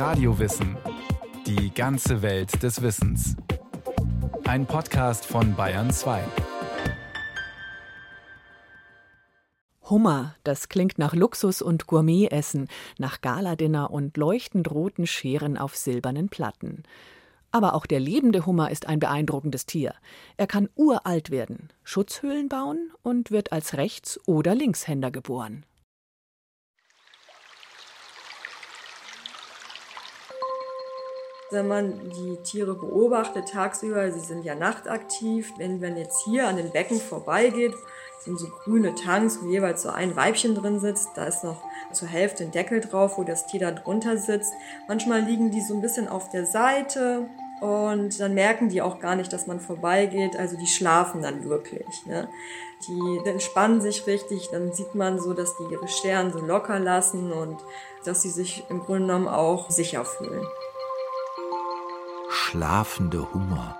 Radiowissen. Die ganze Welt des Wissens. Ein Podcast von Bayern 2. Hummer, das klingt nach Luxus und Gourmetessen, nach Galadinner und leuchtend roten Scheren auf silbernen Platten. Aber auch der lebende Hummer ist ein beeindruckendes Tier. Er kann uralt werden, Schutzhöhlen bauen und wird als Rechts- oder Linkshänder geboren. Wenn man die Tiere beobachtet tagsüber, sie sind ja nachtaktiv, wenn man jetzt hier an den Becken vorbeigeht, sind so grüne Tanks, wo jeweils so ein Weibchen drin sitzt. Da ist noch zur Hälfte ein Deckel drauf, wo das Tier da drunter sitzt. Manchmal liegen die so ein bisschen auf der Seite und dann merken die auch gar nicht, dass man vorbeigeht. Also die schlafen dann wirklich. Ne? Die entspannen sich richtig. Dann sieht man so, dass die ihre Sterne so locker lassen und dass sie sich im Grunde genommen auch sicher fühlen schlafende Hummer.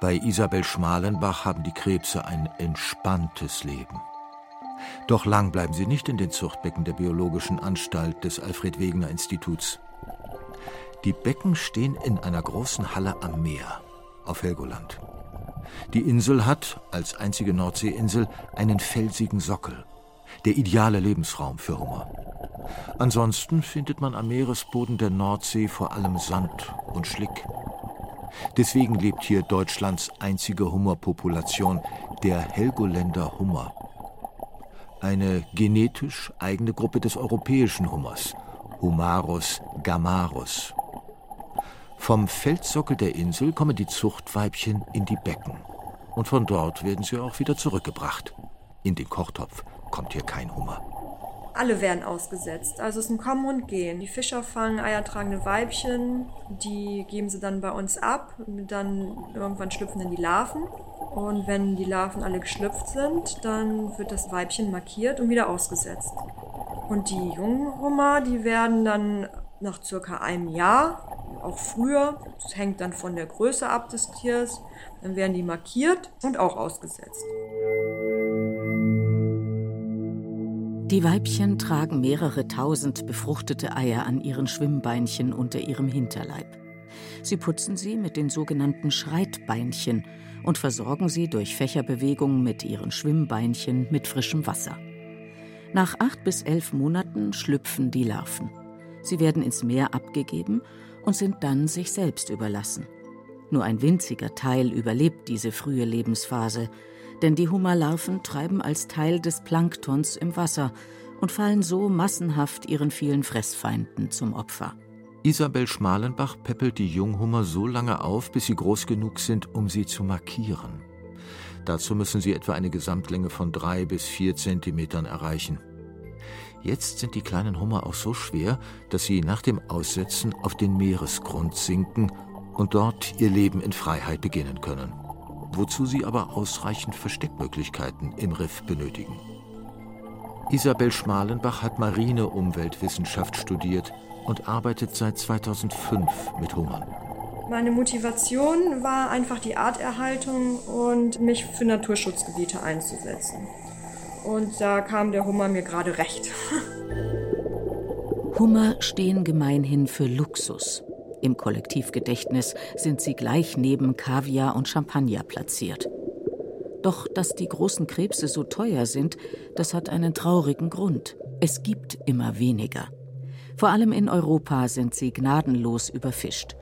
Bei Isabel Schmalenbach haben die Krebse ein entspanntes Leben. Doch lang bleiben sie nicht in den Zuchtbecken der Biologischen Anstalt des Alfred Wegener Instituts. Die Becken stehen in einer großen Halle am Meer auf Helgoland. Die Insel hat, als einzige Nordseeinsel, einen felsigen Sockel. Der ideale Lebensraum für Hummer. Ansonsten findet man am Meeresboden der Nordsee vor allem Sand und Schlick. Deswegen lebt hier Deutschlands einzige Hummerpopulation, der Helgoländer Hummer. Eine genetisch eigene Gruppe des europäischen Hummers, Humarus gamarus. Vom Felssockel der Insel kommen die Zuchtweibchen in die Becken. Und von dort werden sie auch wieder zurückgebracht. In den Kochtopf kommt hier kein Hummer. Alle werden ausgesetzt. Also es ist ein Kommen und Gehen. Die Fischer fangen eiertragende Weibchen, die geben sie dann bei uns ab. Dann irgendwann schlüpfen dann die Larven. Und wenn die Larven alle geschlüpft sind, dann wird das Weibchen markiert und wieder ausgesetzt. Und die jungen Hummer, die werden dann nach circa einem Jahr, auch früher, das hängt dann von der Größe ab des Tiers, dann werden die markiert und auch ausgesetzt. Die Weibchen tragen mehrere tausend befruchtete Eier an ihren Schwimmbeinchen unter ihrem Hinterleib. Sie putzen sie mit den sogenannten Schreitbeinchen und versorgen sie durch Fächerbewegungen mit ihren Schwimmbeinchen mit frischem Wasser. Nach acht bis elf Monaten schlüpfen die Larven. Sie werden ins Meer abgegeben und sind dann sich selbst überlassen. Nur ein winziger Teil überlebt diese frühe Lebensphase, denn die Hummerlarven treiben als Teil des Planktons im Wasser und fallen so massenhaft ihren vielen Fressfeinden zum Opfer. Isabel Schmalenbach peppelt die Junghummer so lange auf, bis sie groß genug sind, um sie zu markieren. Dazu müssen sie etwa eine Gesamtlänge von drei bis vier Zentimetern erreichen. Jetzt sind die kleinen Hummer auch so schwer, dass sie nach dem Aussetzen auf den Meeresgrund sinken und dort ihr Leben in Freiheit beginnen können wozu sie aber ausreichend Versteckmöglichkeiten im Riff benötigen. Isabel Schmalenbach hat Marine-Umweltwissenschaft studiert und arbeitet seit 2005 mit Hummern. Meine Motivation war einfach die Arterhaltung und mich für Naturschutzgebiete einzusetzen. Und da kam der Hummer mir gerade recht. Hummer stehen gemeinhin für Luxus. Im Kollektivgedächtnis sind sie gleich neben Kaviar und Champagner platziert. Doch dass die großen Krebse so teuer sind, das hat einen traurigen Grund. Es gibt immer weniger. Vor allem in Europa sind sie gnadenlos überfischt.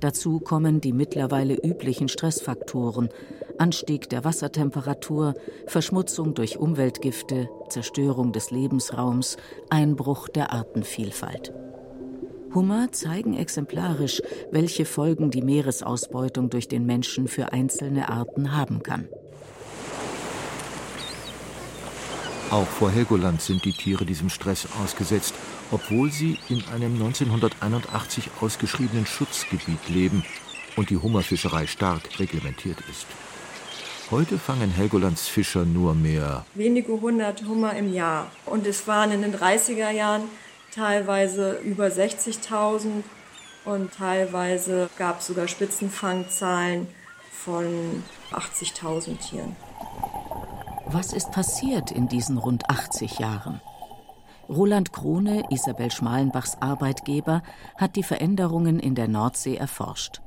Dazu kommen die mittlerweile üblichen Stressfaktoren Anstieg der Wassertemperatur, Verschmutzung durch Umweltgifte, Zerstörung des Lebensraums, Einbruch der Artenvielfalt. Hummer zeigen exemplarisch, welche Folgen die Meeresausbeutung durch den Menschen für einzelne Arten haben kann. Auch vor Helgoland sind die Tiere diesem Stress ausgesetzt, obwohl sie in einem 1981 ausgeschriebenen Schutzgebiet leben und die Hummerfischerei stark reglementiert ist. Heute fangen Helgolands Fischer nur mehr wenige hundert Hummer im Jahr. Und es waren in den 30er Jahren teilweise über 60.000 und teilweise gab es sogar Spitzenfangzahlen von 80.000 Tieren. Was ist passiert in diesen rund 80 Jahren? Roland Krone, Isabel Schmalenbachs Arbeitgeber, hat die Veränderungen in der Nordsee erforscht.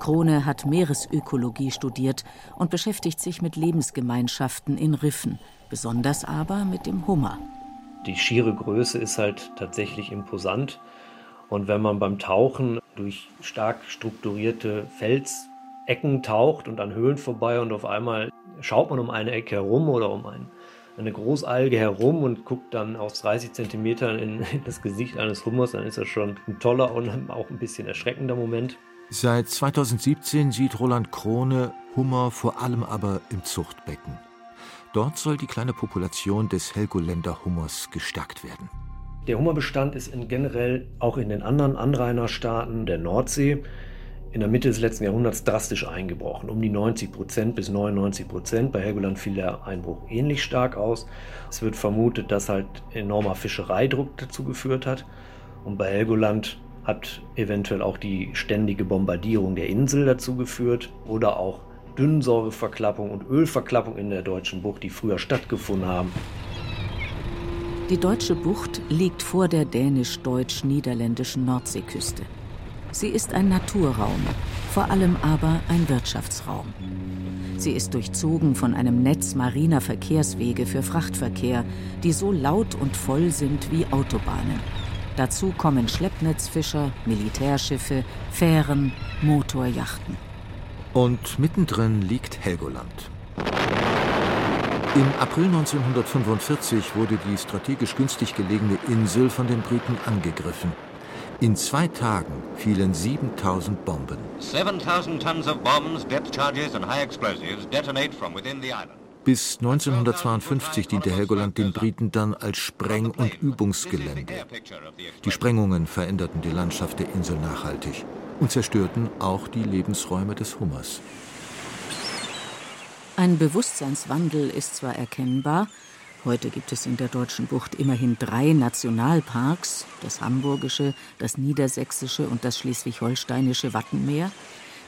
Krone hat Meeresökologie studiert und beschäftigt sich mit Lebensgemeinschaften in Riffen, besonders aber mit dem Hummer. Die schiere Größe ist halt tatsächlich imposant. Und wenn man beim Tauchen durch stark strukturierte Felsecken taucht und an Höhlen vorbei und auf einmal schaut man um eine Ecke herum oder um ein, eine Großalge herum und guckt dann aus 30 Zentimetern in, in das Gesicht eines Hummers, dann ist das schon ein toller und auch ein bisschen erschreckender Moment. Seit 2017 sieht Roland Krone Hummer vor allem aber im Zuchtbecken. Dort soll die kleine Population des Helgoländer Hummers gestärkt werden. Der Hummerbestand ist in generell auch in den anderen Anrainerstaaten der Nordsee in der Mitte des letzten Jahrhunderts drastisch eingebrochen. Um die 90 Prozent bis 99 Prozent. Bei Helgoland fiel der Einbruch ähnlich stark aus. Es wird vermutet, dass halt enormer Fischereidruck dazu geführt hat. Und bei Helgoland hat eventuell auch die ständige Bombardierung der Insel dazu geführt oder auch Dünnsäureverklappung und Ölverklappung in der deutschen Bucht, die früher stattgefunden haben. Die deutsche Bucht liegt vor der dänisch-deutsch-niederländischen Nordseeküste. Sie ist ein Naturraum, vor allem aber ein Wirtschaftsraum. Sie ist durchzogen von einem Netz mariner Verkehrswege für Frachtverkehr, die so laut und voll sind wie Autobahnen. Dazu kommen Schleppnetzfischer, Militärschiffe, Fähren, Motorjachten. Und mittendrin liegt Helgoland. Im April 1945 wurde die strategisch günstig gelegene Insel von den Briten angegriffen. In zwei Tagen fielen 7000 Bomben. 7000 tons of bombs, depth charges and high explosives detonate from within the island. Bis 1952 diente Helgoland den Briten dann als Spreng- und Übungsgelände. Die Sprengungen veränderten die Landschaft der Insel nachhaltig und zerstörten auch die Lebensräume des Hummers. Ein Bewusstseinswandel ist zwar erkennbar, heute gibt es in der deutschen Bucht immerhin drei Nationalparks, das hamburgische, das niedersächsische und das schleswig-holsteinische Wattenmeer,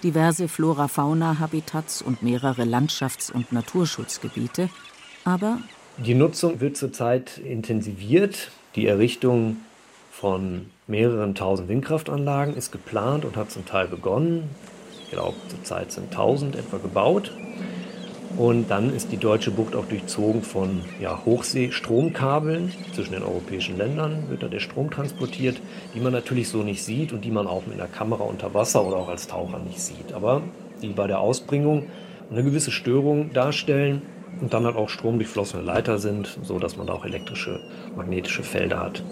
diverse Flora-Fauna-Habitats und mehrere Landschafts- und Naturschutzgebiete. Aber die Nutzung wird zurzeit intensiviert. Die Errichtung von mehreren tausend Windkraftanlagen ist geplant und hat zum Teil begonnen. Ich glaube, zurzeit sind tausend etwa gebaut. Und dann ist die deutsche Bucht auch durchzogen von ja, Hochseestromkabeln. Zwischen den europäischen Ländern wird da der Strom transportiert, die man natürlich so nicht sieht und die man auch mit einer Kamera unter Wasser oder auch als Taucher nicht sieht. Aber die bei der Ausbringung eine gewisse Störung darstellen und dann halt auch stromdurchflossene Leiter sind, sodass man da auch elektrische, magnetische Felder hat.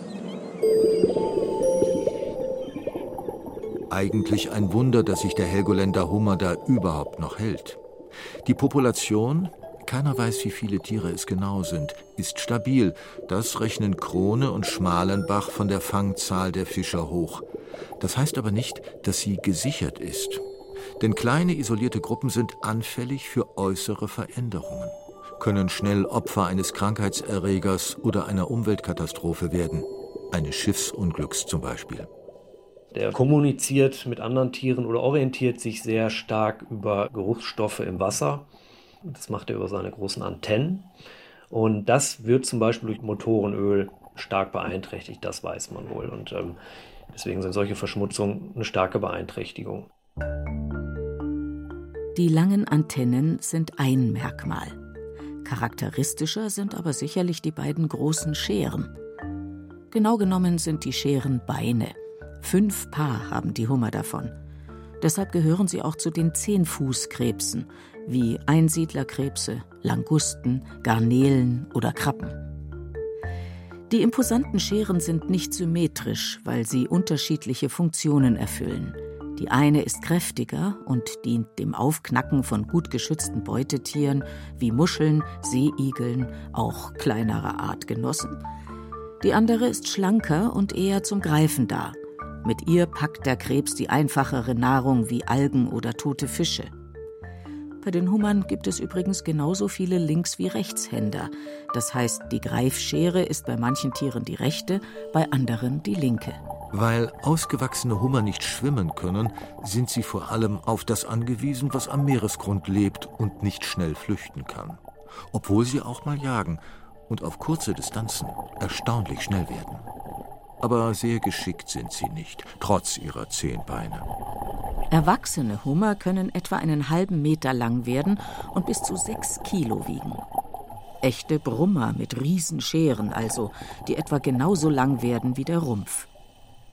Eigentlich ein Wunder, dass sich der Helgoländer Hummer da überhaupt noch hält. Die Population, keiner weiß, wie viele Tiere es genau sind, ist stabil. Das rechnen Krone und Schmalenbach von der Fangzahl der Fischer hoch. Das heißt aber nicht, dass sie gesichert ist. Denn kleine isolierte Gruppen sind anfällig für äußere Veränderungen, können schnell Opfer eines Krankheitserregers oder einer Umweltkatastrophe werden, eines Schiffsunglücks zum Beispiel. Der kommuniziert mit anderen Tieren oder orientiert sich sehr stark über Geruchsstoffe im Wasser. Das macht er über seine großen Antennen. Und das wird zum Beispiel durch Motorenöl stark beeinträchtigt, das weiß man wohl. Und ähm, deswegen sind solche Verschmutzungen eine starke Beeinträchtigung. Die langen Antennen sind ein Merkmal. Charakteristischer sind aber sicherlich die beiden großen Scheren. Genau genommen sind die Scheren Beine. Fünf Paar haben die Hummer davon. Deshalb gehören sie auch zu den Zehnfußkrebsen, wie Einsiedlerkrebse, Langusten, Garnelen oder Krabben. Die imposanten Scheren sind nicht symmetrisch, weil sie unterschiedliche Funktionen erfüllen. Die eine ist kräftiger und dient dem Aufknacken von gut geschützten Beutetieren wie Muscheln, Seeigeln, auch kleinerer Artgenossen. Die andere ist schlanker und eher zum Greifen da. Mit ihr packt der Krebs die einfachere Nahrung wie Algen oder tote Fische. Bei den Hummern gibt es übrigens genauso viele Links- wie Rechtshänder. Das heißt, die Greifschere ist bei manchen Tieren die rechte, bei anderen die linke. Weil ausgewachsene Hummer nicht schwimmen können, sind sie vor allem auf das angewiesen, was am Meeresgrund lebt und nicht schnell flüchten kann. Obwohl sie auch mal jagen und auf kurze Distanzen erstaunlich schnell werden. Aber sehr geschickt sind sie nicht, trotz ihrer zehn Beine. Erwachsene Hummer können etwa einen halben Meter lang werden und bis zu sechs Kilo wiegen. Echte Brummer mit Riesenscheren also, die etwa genauso lang werden wie der Rumpf.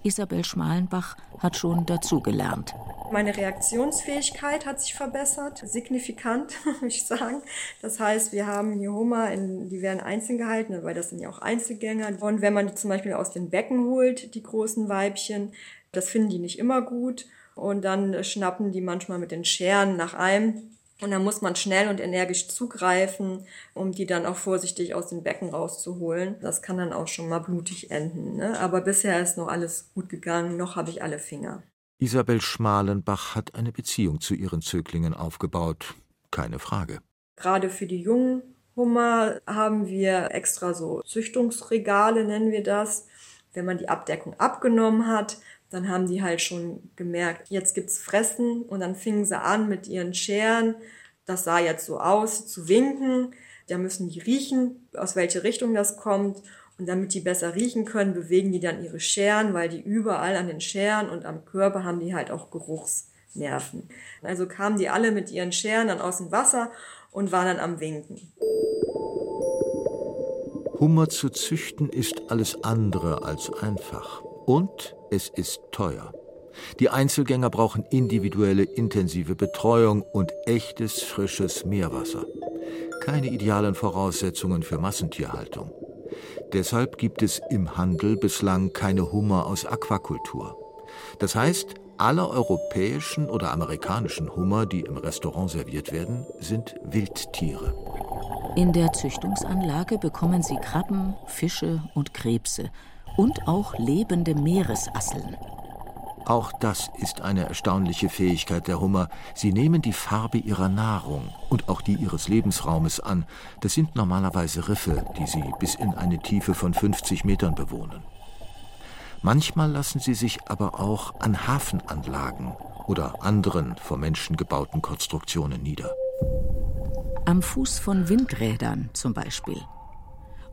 Isabel Schmalenbach hat schon dazugelernt. Meine Reaktionsfähigkeit hat sich verbessert, signifikant, würde ich sagen. Das heißt, wir haben hier Hummer, in, die werden einzeln gehalten, weil das sind ja auch Einzelgänger. Und wenn man die zum Beispiel aus den Becken holt, die großen Weibchen, das finden die nicht immer gut. Und dann schnappen die manchmal mit den Scheren nach einem und dann muss man schnell und energisch zugreifen, um die dann auch vorsichtig aus dem Becken rauszuholen. Das kann dann auch schon mal blutig enden. Ne? Aber bisher ist noch alles gut gegangen, noch habe ich alle Finger. Isabel Schmalenbach hat eine Beziehung zu ihren Zöglingen aufgebaut. Keine Frage. Gerade für die jungen Hummer haben wir extra so Züchtungsregale, nennen wir das. Wenn man die Abdeckung abgenommen hat, dann haben die halt schon gemerkt, jetzt gibt's Fressen und dann fingen sie an mit ihren Scheren, das sah jetzt so aus, zu winken. Da müssen die riechen, aus welche Richtung das kommt. Und damit die besser riechen können, bewegen die dann ihre Scheren, weil die überall an den Scheren und am Körper haben die halt auch Geruchsnerven. Also kamen die alle mit ihren Scheren dann aus dem Wasser und waren dann am Winken. Hummer zu züchten ist alles andere als einfach. Und es ist teuer. Die Einzelgänger brauchen individuelle, intensive Betreuung und echtes, frisches Meerwasser. Keine idealen Voraussetzungen für Massentierhaltung. Deshalb gibt es im Handel bislang keine Hummer aus Aquakultur. Das heißt, alle europäischen oder amerikanischen Hummer, die im Restaurant serviert werden, sind Wildtiere. In der Züchtungsanlage bekommen sie Krabben, Fische und Krebse und auch lebende Meeresasseln. Auch das ist eine erstaunliche Fähigkeit der Hummer. Sie nehmen die Farbe ihrer Nahrung und auch die ihres Lebensraumes an. Das sind normalerweise Riffe, die sie bis in eine Tiefe von 50 Metern bewohnen. Manchmal lassen sie sich aber auch an Hafenanlagen oder anderen vom Menschen gebauten Konstruktionen nieder. Am Fuß von Windrädern zum Beispiel.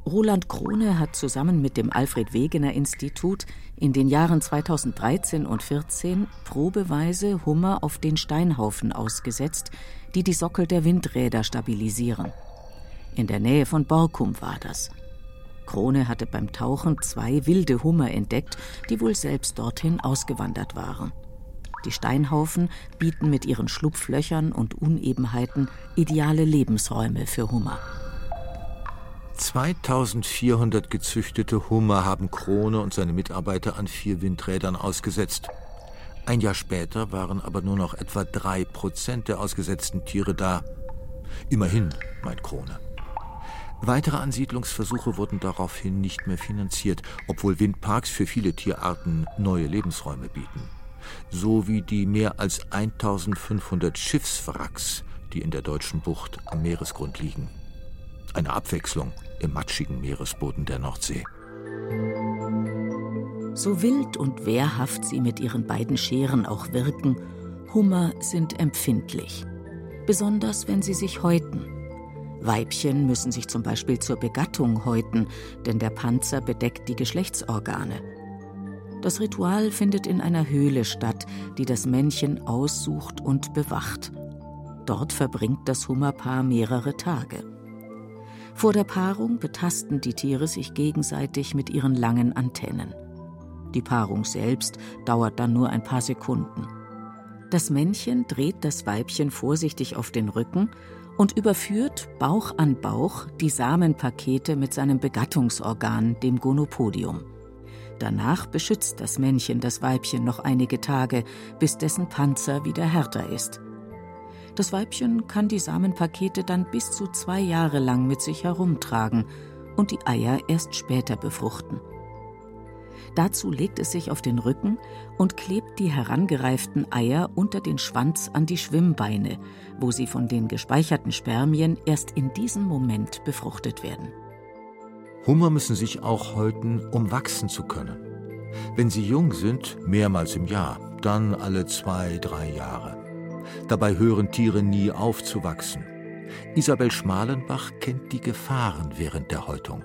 Roland Krone hat zusammen mit dem Alfred Wegener Institut in den Jahren 2013 und 2014 probeweise Hummer auf den Steinhaufen ausgesetzt, die die Sockel der Windräder stabilisieren. In der Nähe von Borkum war das. Krone hatte beim Tauchen zwei wilde Hummer entdeckt, die wohl selbst dorthin ausgewandert waren. Die Steinhaufen bieten mit ihren Schlupflöchern und Unebenheiten ideale Lebensräume für Hummer. 2400 gezüchtete Hummer haben Krone und seine Mitarbeiter an vier Windrädern ausgesetzt. Ein Jahr später waren aber nur noch etwa drei Prozent der ausgesetzten Tiere da. Immerhin, meint Krone. Weitere Ansiedlungsversuche wurden daraufhin nicht mehr finanziert, obwohl Windparks für viele Tierarten neue Lebensräume bieten. So wie die mehr als 1500 Schiffswracks, die in der deutschen Bucht am Meeresgrund liegen. Eine Abwechslung im matschigen Meeresboden der Nordsee. So wild und wehrhaft sie mit ihren beiden Scheren auch wirken, Hummer sind empfindlich. Besonders wenn sie sich häuten. Weibchen müssen sich zum Beispiel zur Begattung häuten, denn der Panzer bedeckt die Geschlechtsorgane. Das Ritual findet in einer Höhle statt, die das Männchen aussucht und bewacht. Dort verbringt das Hummerpaar mehrere Tage. Vor der Paarung betasten die Tiere sich gegenseitig mit ihren langen Antennen. Die Paarung selbst dauert dann nur ein paar Sekunden. Das Männchen dreht das Weibchen vorsichtig auf den Rücken und überführt Bauch an Bauch die Samenpakete mit seinem Begattungsorgan, dem Gonopodium. Danach beschützt das Männchen das Weibchen noch einige Tage, bis dessen Panzer wieder härter ist. Das Weibchen kann die Samenpakete dann bis zu zwei Jahre lang mit sich herumtragen und die Eier erst später befruchten. Dazu legt es sich auf den Rücken und klebt die herangereiften Eier unter den Schwanz an die Schwimmbeine, wo sie von den gespeicherten Spermien erst in diesem Moment befruchtet werden. Hummer müssen sich auch häuten, um wachsen zu können. Wenn sie jung sind, mehrmals im Jahr, dann alle zwei, drei Jahre. Dabei hören Tiere nie auf zu wachsen. Isabel Schmalenbach kennt die Gefahren während der Häutung.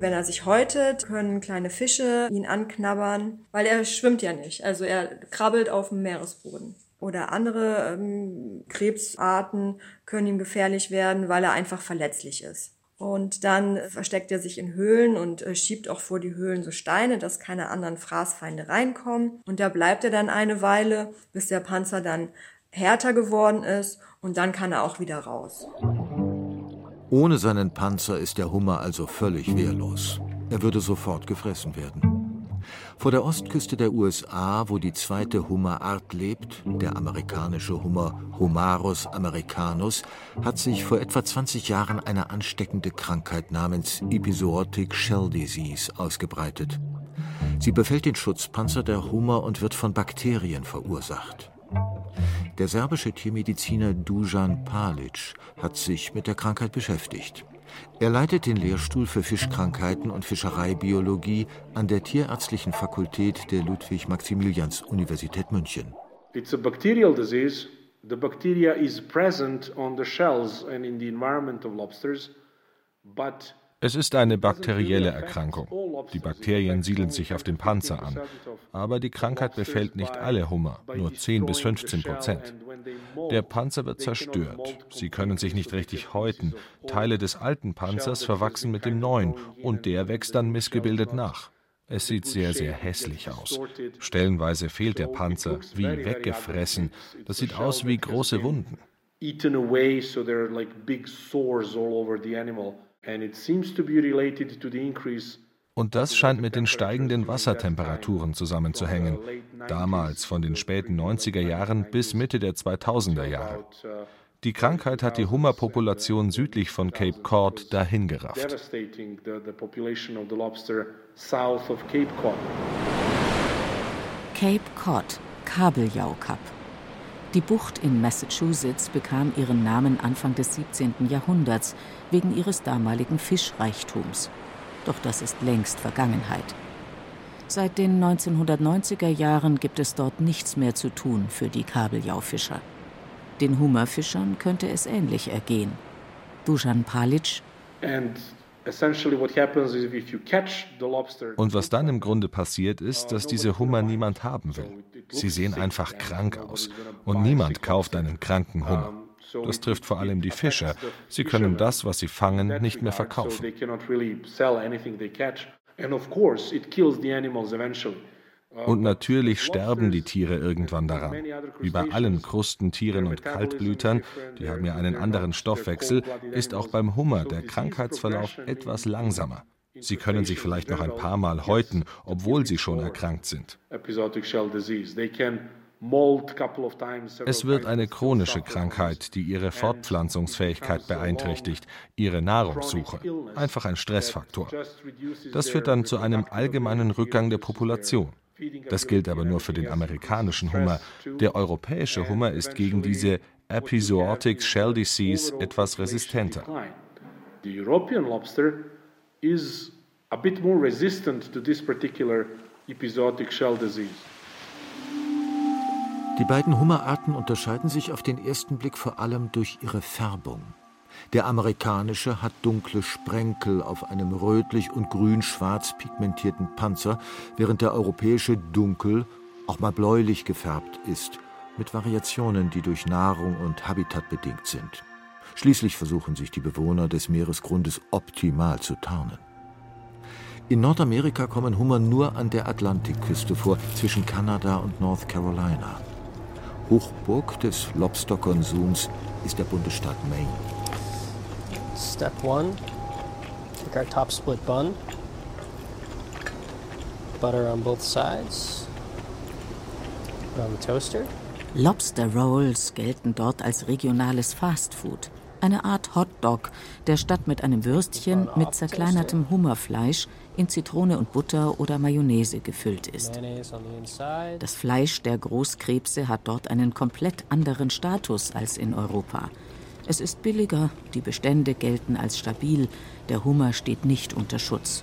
Wenn er sich häutet, können kleine Fische ihn anknabbern, weil er schwimmt ja nicht. Also er krabbelt auf dem Meeresboden. Oder andere ähm, Krebsarten können ihm gefährlich werden, weil er einfach verletzlich ist. Und dann versteckt er sich in Höhlen und äh, schiebt auch vor die Höhlen so Steine, dass keine anderen Fraßfeinde reinkommen. Und da bleibt er dann eine Weile, bis der Panzer dann härter geworden ist und dann kann er auch wieder raus. Ohne seinen Panzer ist der Hummer also völlig wehrlos. Er würde sofort gefressen werden. Vor der Ostküste der USA, wo die zweite Hummerart lebt, der amerikanische Hummer Humarus americanus, hat sich vor etwa 20 Jahren eine ansteckende Krankheit namens Epizootic Shell Disease ausgebreitet. Sie befällt den Schutzpanzer der Hummer und wird von Bakterien verursacht. Der serbische Tiermediziner Dujan Palic hat sich mit der Krankheit beschäftigt. Er leitet den Lehrstuhl für Fischkrankheiten und Fischereibiologie an der Tierärztlichen Fakultät der Ludwig-Maximilians-Universität München. It's a bacterial disease. The bacteria is present on the shells and in the environment of lobsters, but es ist eine bakterielle Erkrankung. Die Bakterien siedeln sich auf dem Panzer an. Aber die Krankheit befällt nicht alle Hummer, nur 10 bis 15 Prozent. Der Panzer wird zerstört. Sie können sich nicht richtig häuten. Teile des alten Panzers verwachsen mit dem neuen und der wächst dann missgebildet nach. Es sieht sehr, sehr hässlich aus. Stellenweise fehlt der Panzer, wie weggefressen. Das sieht aus wie große Wunden. Eaten away, so there are like big sores all over the animal. Und das scheint mit den steigenden Wassertemperaturen zusammenzuhängen, damals von den späten 90er Jahren bis Mitte der 2000er Jahre. Die Krankheit hat die Hummerpopulation südlich von Cape Cod dahingerafft. Cape Cod, Kabeljau-Kap. Die Bucht in Massachusetts bekam ihren Namen Anfang des 17. Jahrhunderts wegen ihres damaligen Fischreichtums. Doch das ist längst Vergangenheit. Seit den 1990er Jahren gibt es dort nichts mehr zu tun für die Kabeljaufischer. Den Hummerfischern könnte es ähnlich ergehen. Dusan Palic. Und was dann im Grunde passiert ist, dass diese Hummer niemand haben will. Sie sehen einfach krank aus und niemand kauft einen kranken Hummer. Das trifft vor allem die Fischer. Sie können das, was sie fangen, nicht mehr verkaufen. Und natürlich sterben die Tiere irgendwann daran. Wie bei allen Krustentieren und Kaltblütern, die haben ja einen anderen Stoffwechsel, ist auch beim Hummer der Krankheitsverlauf etwas langsamer. Sie können sich vielleicht noch ein paar Mal häuten, obwohl sie schon erkrankt sind. Es wird eine chronische Krankheit, die ihre Fortpflanzungsfähigkeit beeinträchtigt, ihre Nahrungssuche. Einfach ein Stressfaktor. Das führt dann zu einem allgemeinen Rückgang der Population. Das gilt aber nur für den amerikanischen Hummer. Der europäische Hummer ist gegen diese Epizootic Shell Disease etwas resistenter. The European lobster is a bit more resistant to this particular epizootic shell disease. Die beiden Hummerarten unterscheiden sich auf den ersten Blick vor allem durch ihre Färbung. Der amerikanische hat dunkle Sprenkel auf einem rötlich und grün-schwarz pigmentierten Panzer, während der europäische dunkel, auch mal bläulich gefärbt ist, mit Variationen, die durch Nahrung und Habitat bedingt sind. Schließlich versuchen sich die Bewohner des Meeresgrundes optimal zu tarnen. In Nordamerika kommen Hummer nur an der Atlantikküste vor, zwischen Kanada und North Carolina. Hochburg des Lobsterkonsums ist der Bundesstaat Maine. Step one, take our top split bun, butter on both sides, put on the toaster. Lobster Rolls gelten dort als regionales Fastfood. Eine Art Hotdog, der statt mit einem Würstchen mit zerkleinertem Hummerfleisch in Zitrone und Butter oder Mayonnaise gefüllt ist. Das Fleisch der Großkrebse hat dort einen komplett anderen Status als in Europa. Es ist billiger, die Bestände gelten als stabil, der Hummer steht nicht unter Schutz.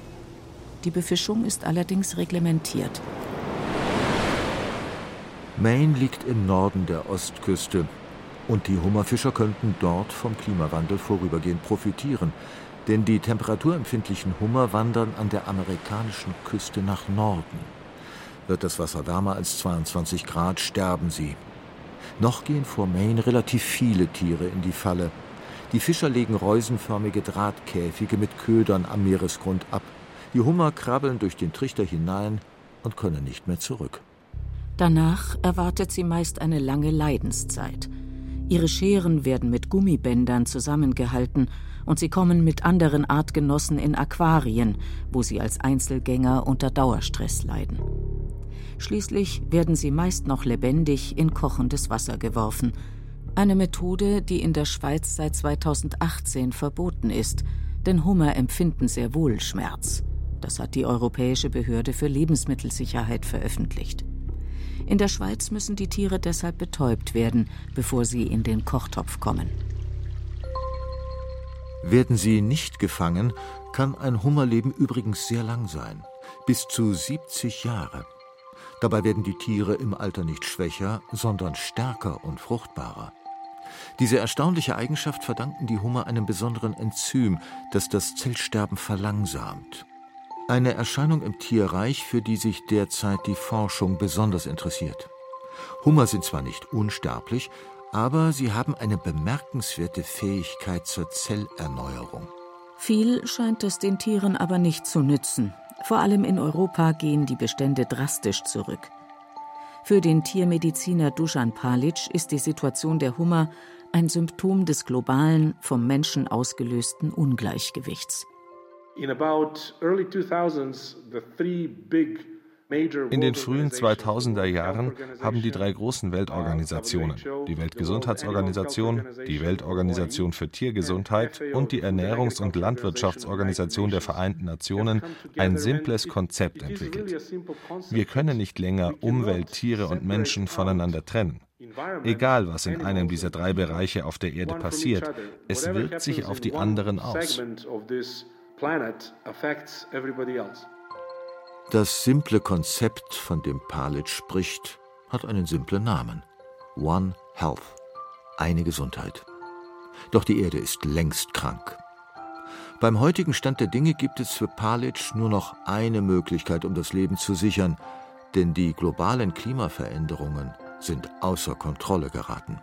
Die Befischung ist allerdings reglementiert. Maine liegt im Norden der Ostküste. Und die Hummerfischer könnten dort vom Klimawandel vorübergehend profitieren, denn die temperaturempfindlichen Hummer wandern an der amerikanischen Küste nach Norden. Wird das Wasser wärmer als 22 Grad, sterben sie. Noch gehen vor Maine relativ viele Tiere in die Falle. Die Fischer legen reusenförmige Drahtkäfige mit Ködern am Meeresgrund ab. Die Hummer krabbeln durch den Trichter hinein und können nicht mehr zurück. Danach erwartet sie meist eine lange Leidenszeit. Ihre Scheren werden mit Gummibändern zusammengehalten und sie kommen mit anderen Artgenossen in Aquarien, wo sie als Einzelgänger unter Dauerstress leiden. Schließlich werden sie meist noch lebendig in kochendes Wasser geworfen. Eine Methode, die in der Schweiz seit 2018 verboten ist, denn Hummer empfinden sehr wohl Schmerz. Das hat die Europäische Behörde für Lebensmittelsicherheit veröffentlicht. In der Schweiz müssen die Tiere deshalb betäubt werden, bevor sie in den Kochtopf kommen. Werden sie nicht gefangen, kann ein Hummerleben übrigens sehr lang sein, bis zu 70 Jahre. Dabei werden die Tiere im Alter nicht schwächer, sondern stärker und fruchtbarer. Diese erstaunliche Eigenschaft verdanken die Hummer einem besonderen Enzym, das das Zellsterben verlangsamt. Eine Erscheinung im Tierreich, für die sich derzeit die Forschung besonders interessiert. Hummer sind zwar nicht unsterblich, aber sie haben eine bemerkenswerte Fähigkeit zur Zellerneuerung. Viel scheint es den Tieren aber nicht zu nützen. Vor allem in Europa gehen die Bestände drastisch zurück. Für den Tiermediziner Dusan Palic ist die Situation der Hummer ein Symptom des globalen, vom Menschen ausgelösten Ungleichgewichts. In about early 2000s, the three big in den frühen 2000er Jahren haben die drei großen Weltorganisationen, die Weltgesundheitsorganisation, die Weltorganisation für Tiergesundheit und die Ernährungs- und Landwirtschaftsorganisation der Vereinten Nationen, ein simples Konzept entwickelt. Wir können nicht länger Umwelt, Tiere und Menschen voneinander trennen. Egal, was in einem dieser drei Bereiche auf der Erde passiert, es wirkt sich auf die anderen aus. Das simple Konzept, von dem Palic spricht, hat einen simplen Namen. One Health. Eine Gesundheit. Doch die Erde ist längst krank. Beim heutigen Stand der Dinge gibt es für Palic nur noch eine Möglichkeit, um das Leben zu sichern, denn die globalen Klimaveränderungen sind außer Kontrolle geraten.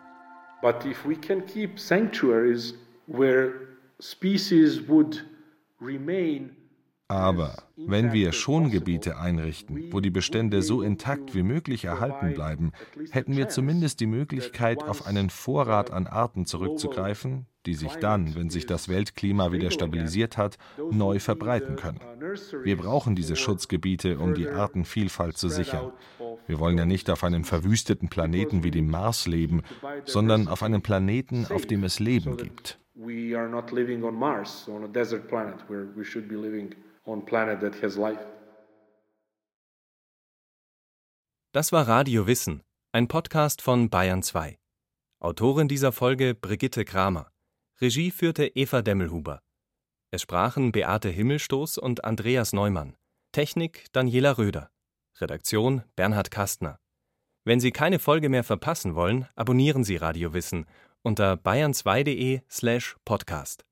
But if we can keep sanctuaries where species would aber wenn wir Schongebiete einrichten, wo die Bestände so intakt wie möglich erhalten bleiben, hätten wir zumindest die Möglichkeit, auf einen Vorrat an Arten zurückzugreifen, die sich dann, wenn sich das Weltklima wieder stabilisiert hat, neu verbreiten können. Wir brauchen diese Schutzgebiete, um die Artenvielfalt zu sichern. Wir wollen ja nicht auf einem verwüsteten Planeten wie dem Mars leben, sondern auf einem Planeten, auf dem es Leben gibt. We are not living on Mars, on a desert planet where we should be living on planet that has life. Das war Radio Wissen, ein Podcast von Bayern 2. Autorin dieser Folge Brigitte Kramer. Regie führte Eva Demmelhuber. Es sprachen Beate Himmelstoß und Andreas Neumann. Technik Daniela Röder. Redaktion Bernhard Kastner. Wenn Sie keine Folge mehr verpassen wollen, abonnieren Sie Radio Wissen unter bayern2.de slash podcast.